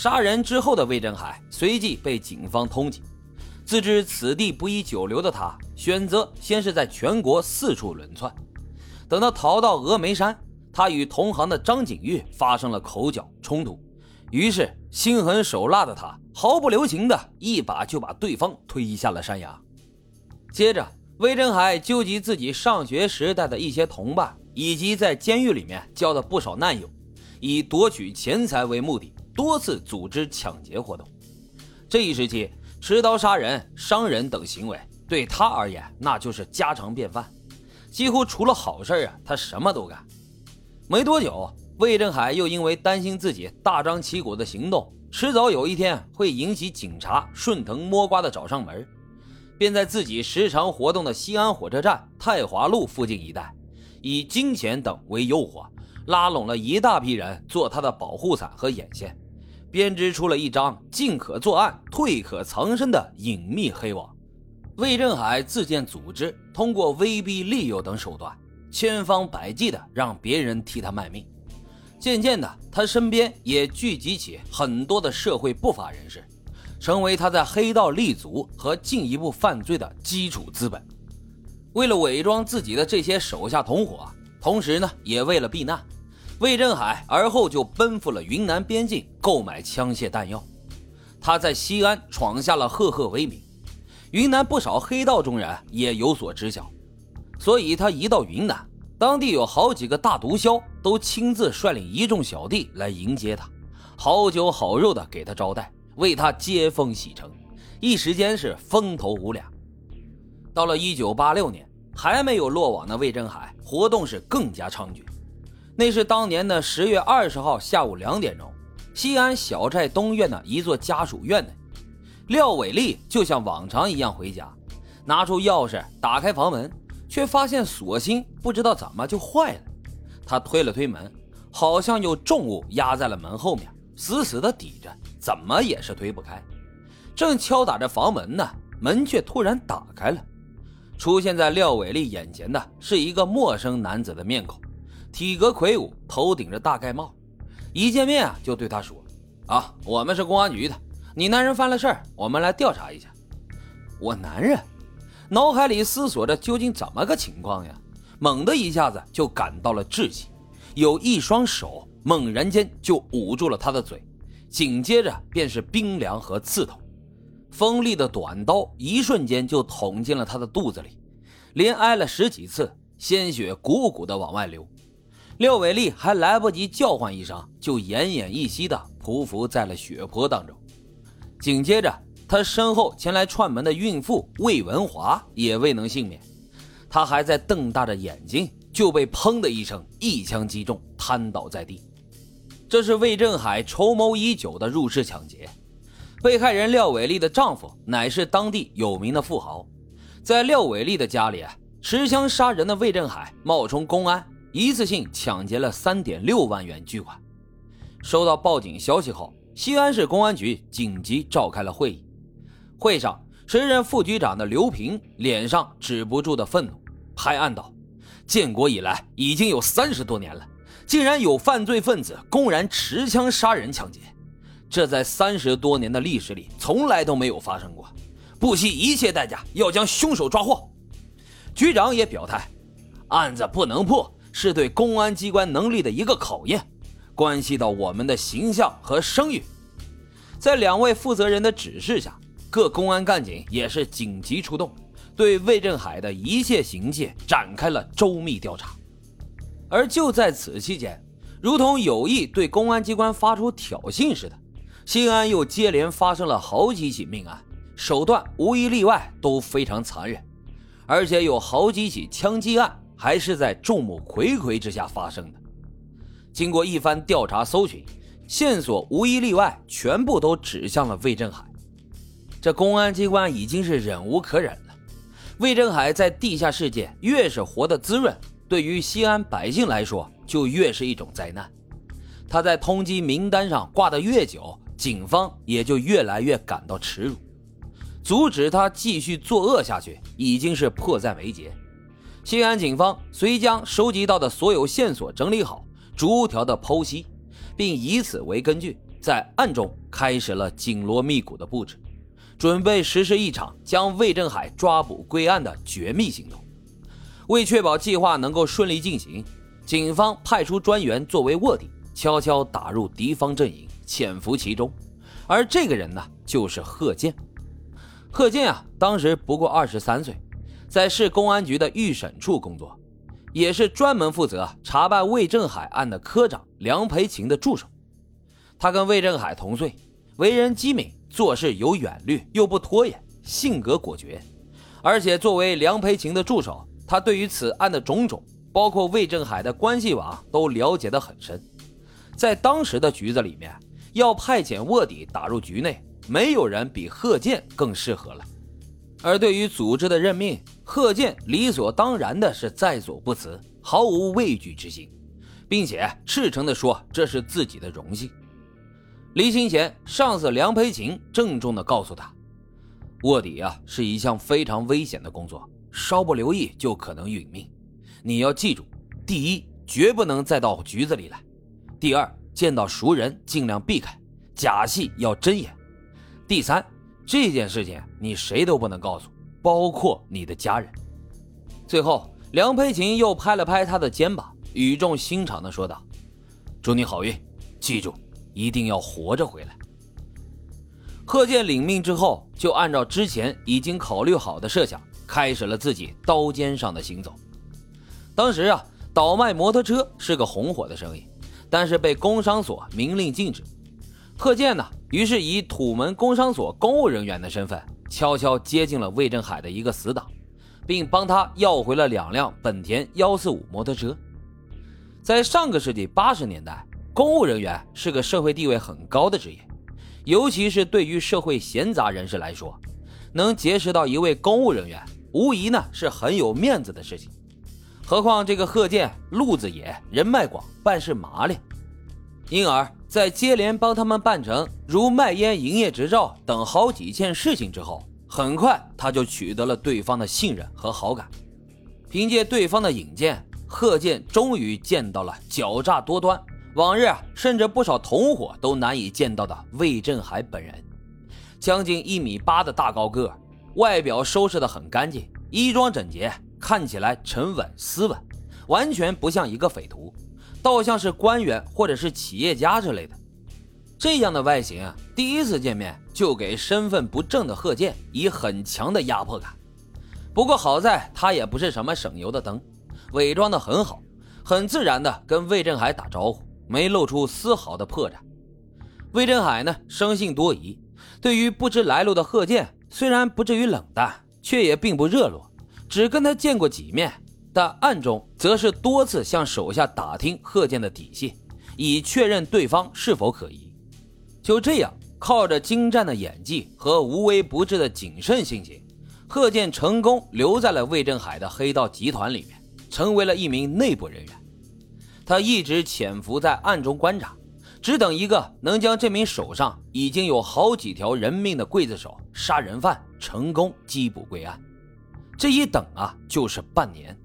杀人之后的魏振海随即被警方通缉。自知此地不宜久留的他，选择先是在全国四处轮窜。等到逃到峨眉山，他与同行的张景玉发生了口角冲突，于是心狠手辣的他毫不留情的一把就把对方推下了山崖。接着，魏振海纠集自己上学时代的一些同伴，以及在监狱里面交的不少难友，以夺取钱财为目的，多次组织抢劫活动。这一时期，持刀杀人、伤人等行为对他而言那就是家常便饭，几乎除了好事啊，他什么都干。没多久，魏振海又因为担心自己大张旗鼓的行动，迟早有一天会引起警察顺藤摸瓜的找上门。便在自己时常活动的西安火车站太华路附近一带，以金钱等为诱惑，拉拢了一大批人做他的保护伞和眼线，编织出了一张进可作案、退可藏身的隐秘黑网。魏振海自荐组织，通过威逼利诱等手段，千方百计的让别人替他卖命。渐渐的，他身边也聚集起很多的社会不法人士。成为他在黑道立足和进一步犯罪的基础资本。为了伪装自己的这些手下同伙，同时呢，也为了避难，魏振海而后就奔赴了云南边境购买枪械弹药。他在西安闯下了赫赫威名，云南不少黑道中人也有所知晓。所以他一到云南，当地有好几个大毒枭都亲自率领一众小弟来迎接他，好酒好肉的给他招待。为他接风洗尘，一时间是风头无两。到了一九八六年，还没有落网的魏振海活动是更加猖獗。那是当年的十月二十号下午两点钟，西安小寨东院的一座家属院内，廖伟丽就像往常一样回家，拿出钥匙打开房门，却发现锁芯不知道怎么就坏了。他推了推门，好像有重物压在了门后面，死死的抵着。怎么也是推不开，正敲打着房门呢，门却突然打开了。出现在廖伟丽眼前的是一个陌生男子的面孔，体格魁梧，头顶着大盖帽。一见面啊，就对他说：“啊，我们是公安局的，你男人犯了事儿，我们来调查一下。”我男人，脑海里思索着究竟怎么个情况呀？猛的一下子就感到了窒息，有一双手猛然间就捂住了他的嘴。紧接着便是冰凉和刺痛，锋利的短刀一瞬间就捅进了他的肚子里，连挨了十几次，鲜血汩汩的往外流。廖伟丽还来不及叫唤一声，就奄奄一息的匍匐在了血泊当中。紧接着，他身后前来串门的孕妇魏文华也未能幸免，她还在瞪大着眼睛，就被砰的一声一枪击中，瘫倒在地。这是魏振海筹谋已久的入室抢劫。被害人廖伟丽的丈夫乃是当地有名的富豪，在廖伟丽的家里，持枪杀人的魏振海冒充公安，一次性抢劫了三点六万元巨款。收到报警消息后，西安市公安局紧急召开了会议。会上，时任副局长的刘平脸上止不住的愤怒，拍案道：“建国以来已经有三十多年了。”竟然有犯罪分子公然持枪杀人抢劫，这在三十多年的历史里从来都没有发生过。不惜一切代价要将凶手抓获。局长也表态，案子不能破是对公安机关能力的一个考验，关系到我们的形象和声誉。在两位负责人的指示下，各公安干警也是紧急出动，对魏振海的一切行迹展开了周密调查。而就在此期间，如同有意对公安机关发出挑衅似的，新安又接连发生了好几起命案，手段无一例外都非常残忍，而且有好几起枪击案还是在众目睽睽之下发生的。经过一番调查搜寻，线索无一例外全部都指向了魏振海。这公安机关已经是忍无可忍了。魏振海在地下世界越是活得滋润。对于西安百姓来说，就越是一种灾难。他在通缉名单上挂得越久，警方也就越来越感到耻辱。阻止他继续作恶下去，已经是迫在眉睫。西安警方遂将收集到的所有线索整理好，逐条的剖析，并以此为根据，在暗中开始了紧锣密鼓的布置，准备实施一场将魏振海抓捕归案的绝密行动。为确保计划能够顺利进行，警方派出专员作为卧底，悄悄打入敌方阵营，潜伏其中。而这个人呢，就是贺建。贺建啊，当时不过二十三岁，在市公安局的预审处工作，也是专门负责查办魏振海案的科长梁培琴的助手。他跟魏振海同岁，为人机敏，做事有远虑，又不拖延，性格果决。而且作为梁培琴的助手，他对于此案的种种，包括魏振海的关系网，都了解得很深。在当时的局子里面，要派遣卧底打入局内。没有人比贺建更适合了，而对于组织的任命，贺建理所当然的是在所不辞，毫无畏惧之心，并且赤诚地说这是自己的荣幸。离行前，上司梁培琴郑重地告诉他：“卧底啊，是一项非常危险的工作，稍不留意就可能殒命。你要记住，第一，绝不能再到局子里来；第二，见到熟人尽量避开，假戏要真演。”第三，这件事情你谁都不能告诉，包括你的家人。最后，梁佩琴又拍了拍他的肩膀，语重心长地说道：“祝你好运，记住，一定要活着回来。”贺建领命之后，就按照之前已经考虑好的设想，开始了自己刀尖上的行走。当时啊，倒卖摩托车是个红火的生意，但是被工商所明令禁止。贺建呢？于是以土门工商所公务人员的身份，悄悄接近了魏振海的一个死党，并帮他要回了两辆本田幺四五摩托车。在上个世纪八十年代，公务人员是个社会地位很高的职业，尤其是对于社会闲杂人士来说，能结识到一位公务人员，无疑呢是很有面子的事情。何况这个贺建路子野，人脉广，办事麻利，因而。在接连帮他们办成如卖烟营业执照等好几件事情之后，很快他就取得了对方的信任和好感。凭借对方的引荐，贺建终于见到了狡诈多端、往日啊甚至不少同伙都难以见到的魏振海本人。将近一米八的大高个，外表收拾得很干净，衣装整洁，看起来沉稳斯文，完全不像一个匪徒。倒像是官员或者是企业家之类的，这样的外形啊，第一次见面就给身份不正的贺建以很强的压迫感。不过好在他也不是什么省油的灯，伪装的很好，很自然的跟魏振海打招呼，没露出丝毫的破绽。魏振海呢，生性多疑，对于不知来路的贺建，虽然不至于冷淡，却也并不热络，只跟他见过几面。但暗中则是多次向手下打听贺建的底细，以确认对方是否可疑。就这样，靠着精湛的演技和无微不至的谨慎性情，贺建成功留在了魏振海的黑道集团里面，成为了一名内部人员。他一直潜伏在暗中观察，只等一个能将这名手上已经有好几条人命的刽子手杀人犯成功缉捕归案。这一等啊，就是半年。